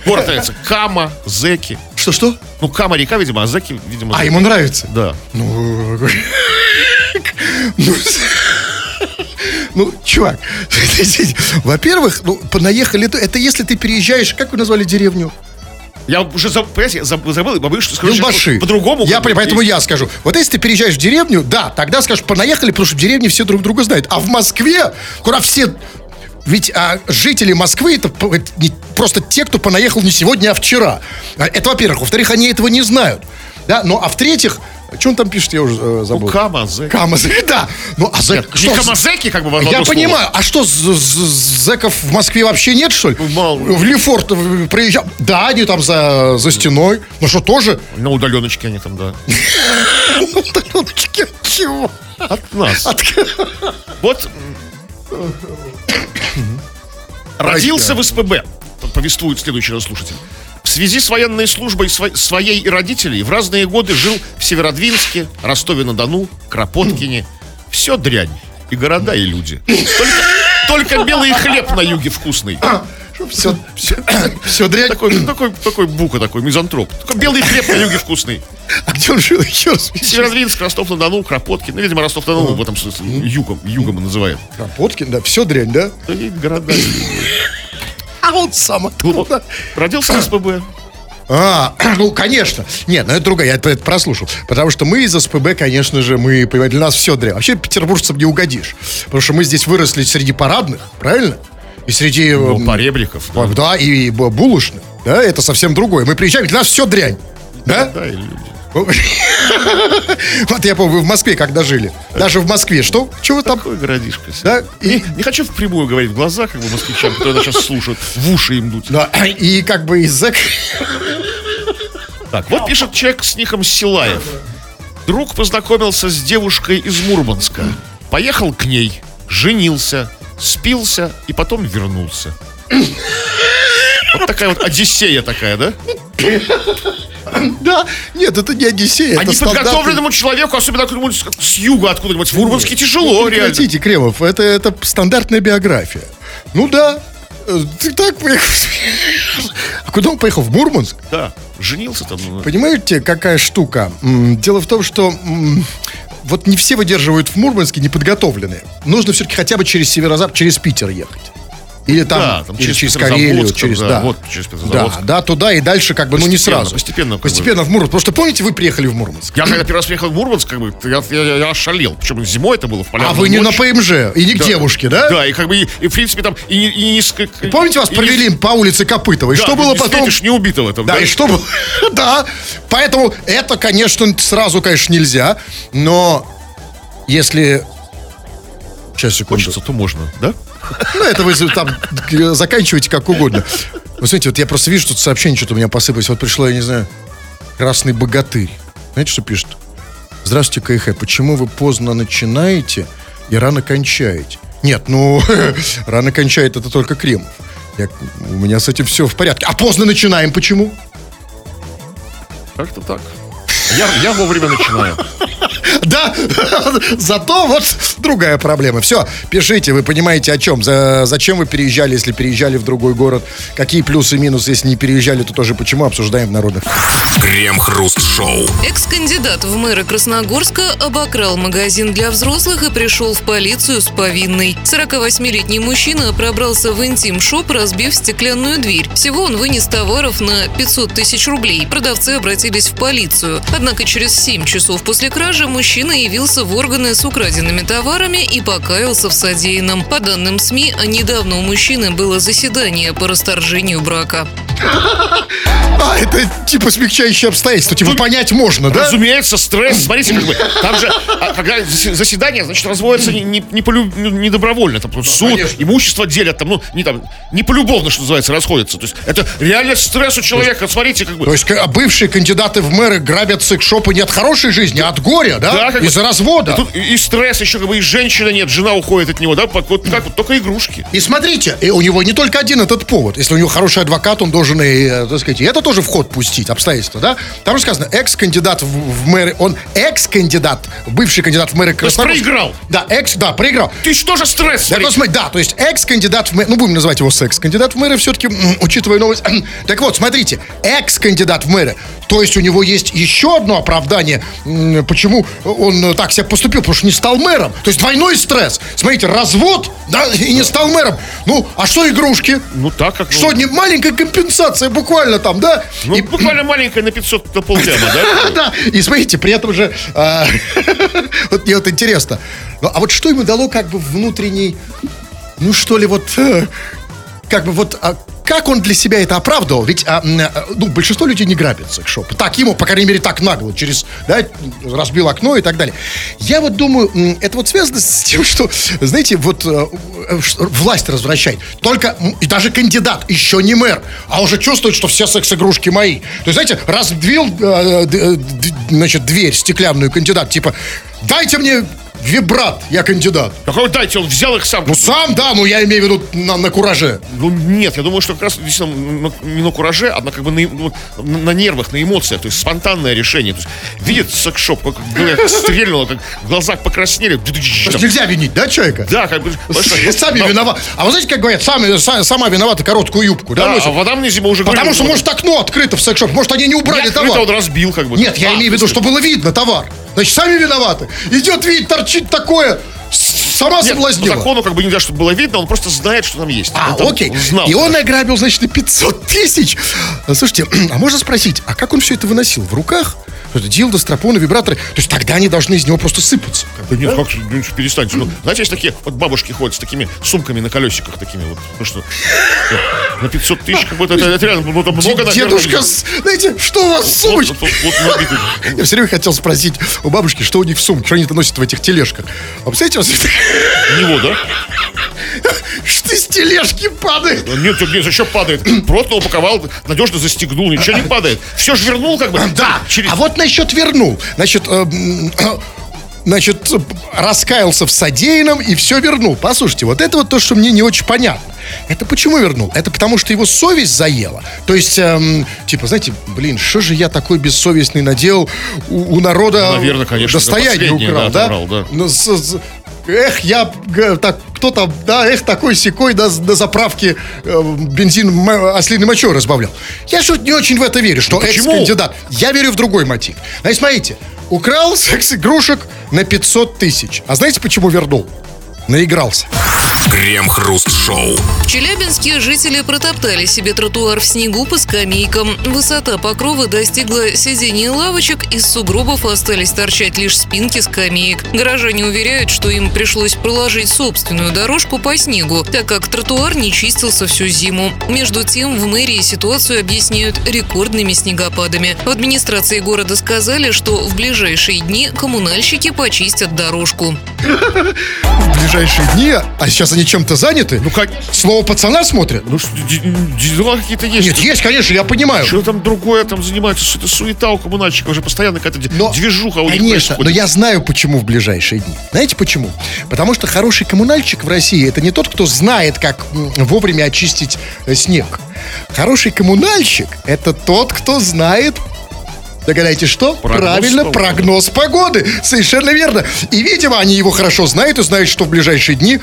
Город нравится. Кама, Зеки. Что-что? Ну, Кама река, видимо, а Зеки, видимо, А, ему нравится? Да. Ну, ну, ну, чувак, во-первых, ну, понаехали, то- это если ты переезжаешь, как вы назвали деревню? Я уже забыл, понимаете, я забыл, забыл, боюсь, что скажу сейчас по-другому. Я понимаю, поэтому я скажу. Вот если ты переезжаешь в деревню, да, тогда скажешь, понаехали, потому что в деревне все друг друга знают. А в Москве, куда все... Ведь а, жители Москвы это не просто те, кто понаехал не сегодня, а вчера. А, Это, во-первых. Во-вторых, они этого не знают. Да? Ну, а в-третьих, Что он там пишет, я уже э, забыл. Камазек. Камазек, да. Ну, а зэк... Нет, не камазеки, как бы, в Я слово. понимаю, а что, з- з- зэков в Москве вообще нет, что ли? Ну, мало. В Лефорт э, приезжал. Да, они там за, за стеной. Ну что, тоже? На удаленочке они там, да. Ну, тарелочки, Чего? От нас. Вот родился в СПБ, повествует следующий слушатель. В связи с военной службой сво- своей и родителей в разные годы жил в Северодвинске, Ростове-на-Дону, Кропоткине. Все дрянь. И города, и люди. Только, только белый хлеб на юге вкусный. Все, все, все дрянь. Такой, такой, такой бука, такой мизантроп. Только белый хлеб на юге вкусный. А где он жил? Еще раз. Северодвинск, Ростов-на-Дону, Кропоткин. Ну, видимо, Ростов-на-Дону в этом смысле югом, югом называют. Кропоткин, да, все дрянь, да? Да и города. А он сам откуда? Родился в СПБ. А, ну, конечно. Нет, ну это другая, я это, это прослушал. Потому что мы из СПБ, конечно же, мы, понимаете, для нас все дрянь. Вообще петербуржцам не угодишь. Потому что мы здесь выросли среди парадных, правильно? И среди... Ну, м, поребриков. а, Да, и б- булочных. Да, это совсем другое. Мы приезжаем, для нас все дрянь. Да? Да, и люди. Вот я помню, вы в Москве когда жили. Даже в Москве. Что? Чего там? Такой городишко. Да, и, не хочу впрямую говорить в глаза, как бы москвичам, которые нас сейчас слушают, в уши им дуть. да, и как бы из зэк... Так, вот пишет человек с ником Силаев. Друг познакомился с девушкой из Мурманска. Поехал к ней, женился, спился и потом вернулся. Вот такая вот Одиссея такая, да? Да, нет, это не Одиссея. А неподготовленному человеку, особенно откуда-нибудь с- юга откуда-нибудь, в Мурманске тяжело, реально. Прекратите, Кремов, это, это стандартная биография. Ну да, э, ты так поехал. А куда он поехал? В Мурманск? Да, женился там. ну, Понимаете, какая штука? Дело в том, что вот не все выдерживают в Мурманске неподготовленные. Нужно все-таки хотя бы через северозапад, через Питер ехать. Или там, Да, там или через через, Карелию, через, да, да, вот через да, да, туда и дальше как бы, ну не сразу. постепенно, бы. Постепенно в Мурманск. Потому что помните, вы приехали в Мурманск? Я когда первый раз приехал в Мурманск, как бы, я, я, я ошалел. Причем зимой это было в А полярную вы не на ночь. ПМЖ и не к Да. девушке, да? Да, и как бы, и, и, в принципе, там, и, не- и, не ск- Помните, вас и не- провели по улице Копытова? И Да, что было не потом? встретишь неубитого там, Да, и что было? Да, поэтому это, конечно, сразу, конечно, нельзя, но если... Сейчас, секунду. Хочется, то можно, да? Ну, это вы там заканчиваете как угодно. Вы знаете, вот я просто вижу, тут сообщение что-то у меня посыпалось. Вот пришло, я не знаю, красный богатырь. Знаете, что пишет? Здравствуйте, КХ. Почему вы поздно начинаете и рано кончаете? Нет, ну, рано кончает это только Кремов. Я- у меня с этим все в порядке. А поздно начинаем почему? Как-то так. Я, я вовремя начинаю. Да, зато вот другая проблема. Все, пишите, вы понимаете о чем. За, зачем вы переезжали, если переезжали в другой город? Какие плюсы и минусы, если не переезжали, то тоже почему обсуждаем в народных. Крем-хруст-шоу. Экс-кандидат в мэра Красногорска обокрал магазин для взрослых и пришел в полицию с повинной. 48-летний мужчина пробрался в интим-шоп, разбив стеклянную дверь. Всего он вынес товаров на 500 тысяч рублей. Продавцы обратились в полицию. Однако через 7 часов после кражи мужчина явился в органы с украденными товарами и покаялся в содеянном. По данным СМИ, недавно у мужчины было заседание по расторжению брака. А, это типа смягчающие обстоятельства. Типа понять можно, да? Разумеется, стресс. Смотрите, как бы, там же, а, когда засе- заседание, значит, разводятся не, не, не, полю- ну, не добровольно. Там просто суд, конечно. имущество делят, там, ну, не там, не полюбовно, что называется, расходятся. То есть это реально стресс у человека. Смотрите, как бы. То есть а бывшие кандидаты в мэры грабят секс-шопы не от хорошей жизни, а от горя, да? Да, как Из-за развода. Тут и, и стресс еще, как бы, и женщина нет, жена уходит от него, да, вот как вот, только игрушки. И смотрите, и у него не только один этот повод. Если у него хороший адвокат, он должен и, э, так сказать, и это тоже в ход пустить, обстоятельства, да? Там же сказано, экс-кандидат в, в мэры, он экс-кандидат, бывший кандидат в мэры Красногорска. проиграл. Да, экс, да, проиграл. Ты что же стресс? Да, смотри, да, то есть экс-кандидат в мэры, ну, будем называть его секс-кандидат в мэры все-таки, учитывая новость. так вот, смотрите, экс-кандидат в мэры, то есть у него есть еще одно оправдание, почему он э, так себя поступил, потому что не стал мэром. То есть двойной стресс. Смотрите, развод, да, и не стал мэром. Ну, а что игрушки? Ну так как. ну, Что, не маленькая компенсация буквально там, да? Ну, И- буквально маленькая на 500 на полдяма, да? да, и смотрите, при этом же, а, вот мне вот интересно, ну, а вот что ему дало как бы внутренний, ну что ли, вот, э, как бы вот, а, как он для себя это оправдывал? Ведь а, а, ну, большинство людей не грабят секс-шопы. Так ему, по крайней мере, так нагло, через, да, разбил окно и так далее. Я вот думаю, это вот связано с тем, что, знаете, вот э, э, власть развращает. Только, и даже кандидат, еще не мэр, а уже чувствует, что все секс-игрушки мои. То есть, знаете, разбил, э, значит, дверь стеклянную кандидат, типа, дайте мне вибрат, я кандидат. Какой дайте, он взял их сам. Ну, сам, да, ну, я имею в виду на, на кураже. Ну нет, я думаю, что как раз действительно на- не на кураже, а на, как бы на, ну, на- нервах, на эмоциях, то есть спонтанное решение. То есть видит секс-шоп, как стрельнуло, как в глазах покраснели. Нельзя винить, да, человека? Да, как бы. сами виноваты. А вы знаете, как говорят, сама виновата короткую юбку, да, а вода мне зима уже Потому что, может, окно открыто в секс-шоп. Может, они не убрали товар. он разбил, как бы. Нет, я А, имею в виду, что было видно товар. Значит, сами виноваты. Идет, видит, торчит такое. Сама Нет, по соблазнила. закону как бы нельзя, чтобы было видно, он просто знает, что там есть. А, Он там окей. знал. И он ограбил, значит, на 500 тысяч. Слушайте, а можно спросить, а как он все это выносил? В руках? Это дилдо, стропоны, вибраторы. То есть тогда они должны из него просто сыпаться. Да нет, да? как ну, перестаньте. Ну, знаете, есть такие, вот бабушки ходят с такими сумками на колесиках такими вот. Ну что, на 500 тысяч, как бы это, это реально, ну, много, наверное. Дедушка, знаете, что у вас в Вот, вот, вот набитый. Я все время хотел спросить у бабушки, что у них в сумке, что они это носят в этих тележках. А представляете, у вас Него, да? Что из тележки падает? Нет, нет, еще падает. Просто упаковал, надежно застегнул, ничего не падает. Все же вернул, как бы. Да, а вот насчет вернул. Значит, э, значит, раскаялся в содеянном и все вернул. Послушайте, вот это вот то, что мне не очень понятно. Это почему вернул? Это потому, что его совесть заела. То есть, эм, типа, знаете, блин, что же я такой бессовестный наделал у, у народа Наверное, конечно, достояние украл, да, отобрал, да. Ну, Эх, я, так, кто там, да, эх, такой секой до, до заправки э, бензин ослиной мочой разбавлял. Я что не очень в это верю, что почему? экс-кандидат. Я верю в другой мотив. Значит, смотрите, украл секс-игрушек на 500 тысяч. А знаете, почему вернул? Наигрался. Крем-хруст-шоу. В Челябинске жители протоптали себе тротуар в снегу по скамейкам. Высота покрова достигла сидений лавочек, из сугробов остались торчать лишь спинки скамеек. Горожане уверяют, что им пришлось проложить собственную дорожку по снегу, так как тротуар не чистился всю зиму. Между тем, в мэрии ситуацию объясняют рекордными снегопадами. В администрации города сказали, что в ближайшие дни коммунальщики почистят дорожку. В ближайшие дни, а сейчас они чем-то заняты. Ну, как... Слово пацана смотрят. Ну, что, дела какие-то есть. Нет, есть, конечно, я понимаю. Что там другое там занимаются, что это суета у коммунальщиков, уже постоянно какая-то Но, движуха у них конечно, но происходит. я знаю, почему в ближайшие дни. Знаете почему? Потому что хороший коммунальщик в России это не тот, кто знает, как вовремя очистить э, снег. Хороший коммунальщик это тот, кто знает Догадайтесь, что? Прогноз Правильно, погоды. прогноз погоды. Совершенно верно. И, видимо, они его хорошо знают и знают, что в ближайшие дни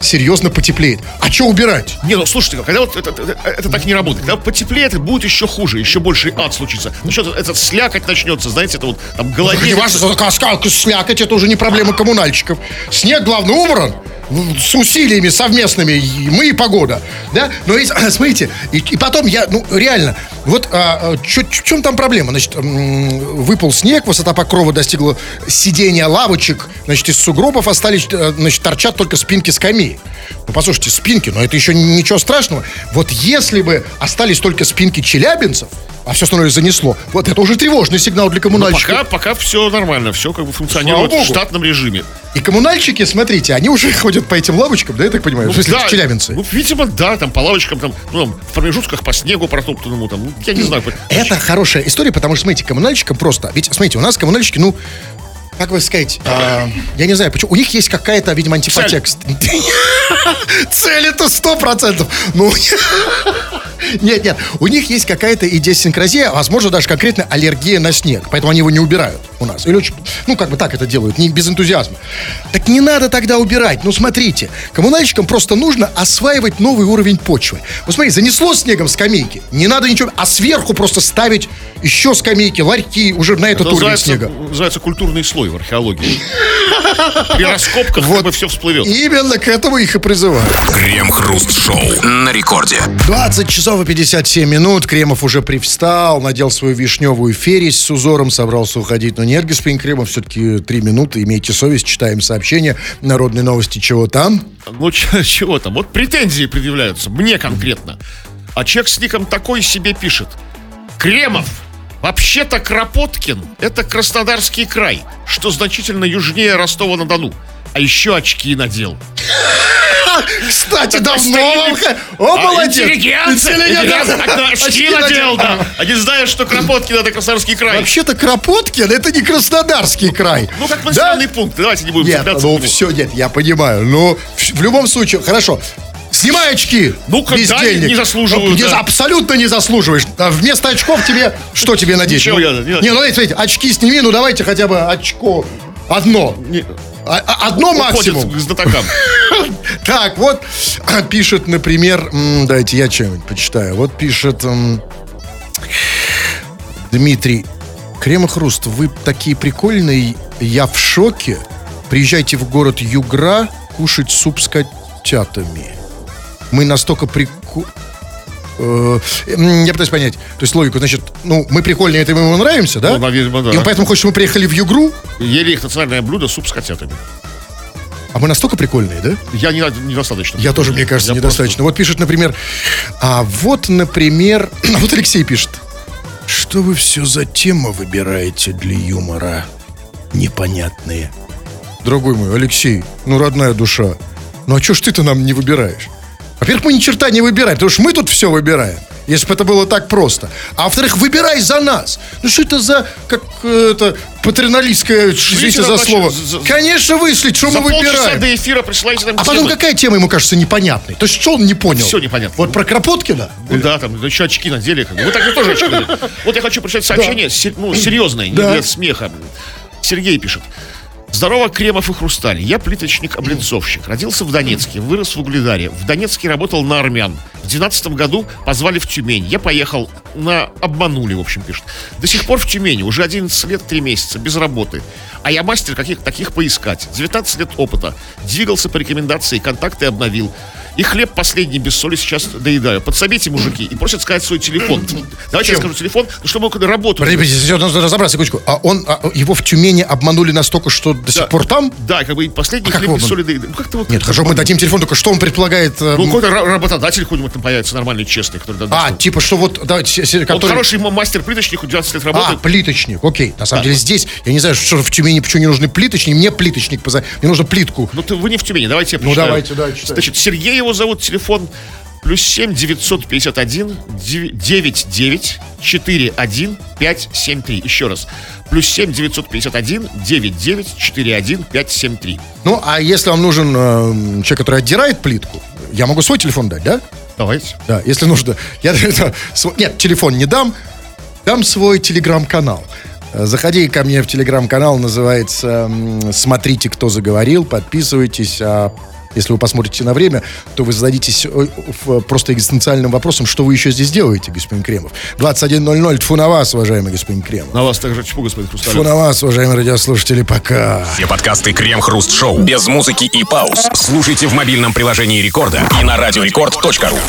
серьезно потеплеет. А что убирать? Не, ну слушайте, когда вот это, это- это так не работает, когда потеплеет, будет еще хуже, еще больше ад случится. Ну что, этот слякоть начнется, знаете, это вот там Не голодец. важно, что такая скалка, слякоть, это уже не проблема коммунальщиков. Снег, главное, убран с усилиями совместными, и мы и погода, да? Но ведь, смотрите, и, и потом я, ну, реально, вот а, а, чё- в чем там проблема? Значит, выпал снег, высота покрова достигла сидения лавочек, значит, из сугробов остались, э, значит, торчат только спинки скамей. Ну, послушайте, спинки, но это еще ничего страшного. Вот если бы остались только спинки челябинцев, а все остальное занесло, вот это уже тревожный сигнал для Но коммунальщиков. пока, пока все нормально, все как бы функционирует в штатном режиме. И коммунальщики, смотрите, они уже ходят по этим лавочкам, да, я так понимаю? в смысле, да, челябинцы. Ну, видимо, да, там по лавочкам, там, ну, там, в промежутках по снегу протоптанному, там, ну, я не знаю. Это хорошая история, потому что, смотрите, коммунальщикам просто... Ведь, смотрите, у нас коммунальщики, ну, как вы сказать, а, я не знаю, почему. У них есть какая-то, видимо, антипотекст. Цель это сто процентов. Ну, нет, нет. У них есть какая-то идиосинкразия, возможно, даже конкретно аллергия на снег. Поэтому они его не убирают у нас. Или очень, ну, как бы так это делают, не без энтузиазма. Так не надо тогда убирать. Ну, смотрите, коммунальщикам просто нужно осваивать новый уровень почвы. Вот смотри, занесло снегом скамейки. Не надо ничего, а сверху просто ставить еще скамейки, ларьки уже на этот Это уровень называется, снега. называется культурный слой в археологии. При раскопках как бы все всплывет. Именно к этому их и призывают. Крем-хруст-шоу на рекорде. 20 часов и 57 минут. Кремов уже привстал, надел свою вишневую фересь с узором, собрался уходить. Но нет, господин Кремов, все-таки 3 минуты. Имейте совесть, читаем сообщение. Народные новости, чего там? Ну, чего там? Вот претензии предъявляются. Мне конкретно. А человек с ником такой себе пишет. Кремов, вообще-то Кропоткин – это Краснодарский край, что значительно южнее Ростова-на-Дону. А еще очки надел. Кстати, давно вам... О, А, молодец! Очки надел, да. А не знаешь, что Кропоткин – это Краснодарский край. Вообще-то Кропоткин это не Краснодарский край. Ну, как населенный пункт. Давайте не будем Нет, ну все, нет, я понимаю. Ну, в, в любом случае, хорошо. Снимай очки. Ну-ка, да, бездельник. не заслуживаю, Ну, не- да. Абсолютно не заслуживаешь. А вместо очков тебе что тебе надеть? Ничего ну, я- не- не, ну смотрите, смотрите, очки сними, ну давайте хотя бы очко одно. А- а- одно Уходит максимум. к знатокам. Так, вот пишет, например, м, давайте я что-нибудь почитаю. Вот пишет м, Дмитрий. Крем и хруст, вы такие прикольные, я в шоке. Приезжайте в город Югра кушать суп с котятами. Мы настолько прику... э, Я пытаюсь понять, то есть логику, значит, ну, мы прикольные, это мы ему нравимся, да? Ну, наверное, да. И он поэтому хочет, чтобы мы приехали в Югру, Ели их национальное блюдо суп с котятами. а мы настолько прикольные, да? Я не, недостаточно. Я тоже, мне кажется, Я недостаточно. Вот пишет, например, а вот, например, а вот Алексей пишет. Что вы все за темы выбираете для юмора? Непонятные. Дорогой мой, Алексей, ну, родная душа, ну а что ж ты-то нам не выбираешь? Во-первых, мы ни черта не выбираем, потому что мы тут все выбираем. Если бы это было так просто. А во-вторых, выбирай за нас. Ну что это за, как э, это, патерналистское, извините за слово. за- Конечно, выслить, что За мы выбираем. до эфира нам А потом какая тема ему кажется непонятной? То есть что он не понял? Всё непонятно. Вот про Кропоткина? Ну да, там еще очки надели. как бы. Вы так же тоже очки надели. Вот я хочу прочитать сообщение, се- ну, серьезное, не Да. для смеха. Сергей пишет. Здорово, Кремов и Хрусталь. Я плиточник-облицовщик. Родился в Донецке, вырос в Угледаре. В Донецке работал на армян. В 12 году позвали в Тюмень. Я поехал на... Обманули, в общем, пишет. До сих пор в Тюмени. Уже 11 лет, 3 месяца. Без работы. А я мастер каких таких поискать. 19 лет опыта. Двигался по рекомендации, контакты обновил. И хлеб последний без соли сейчас доедаю. Подсобите, мужики, и просят сказать свой телефон. Давайте я скажу телефон, ну, чтобы мы работу... Подожди, подожди, сейчас нужно разобраться секундочку. А он, а, его в Тюмени обманули настолько, что до сих Да. пор там? Да, как бы последний А хлеб без соли доедаю. Ну, как-то вот... Нет, хорошо, мы дадим телефон, только что он предполагает... э, Ну, какой-то ра- работодатель хоть там появится нормальный, честный, который... даст, а, типа, что вот, давайте, се- се- Он который... хороший мастер-плиточник, 12 лет А, работает. плиточник, окей. На самом деле здесь, я не знаю, что в Тюмени почему не нужны плиточник, мне плиточник. Мне нужно плитку. Ну, ты, вы не в Тюмени, давайте я Ну, давайте, да. Значит, Сергей его зовут, телефон плюс 7 951 99 41 573. Еще раз. Плюс 7 951 99 41 573. Ну, а если вам нужен э, человек, который отдирает плитку, я могу свой телефон дать, да? Давайте. Да, если нужно. Я, это, св- нет, телефон не дам. Дам свой телеграм-канал. Э, Заходи ко мне в телеграм-канал, называется «Смотрите, кто заговорил». Подписывайтесь. А если вы посмотрите на время, то вы зададитесь э, просто экзистенциальным вопросом, что вы еще здесь делаете, господин Кремов. 21.00. Тьфу на вас, уважаемый господин Кремов. На вас также чпу, господин Тьфу Хрусталев. на вас, уважаемые радиослушатели. Пока. Все подкасты Крем-Хруст Шоу без музыки и пауз слушайте в мобильном приложении Рекорда и на радиорекорд.ру.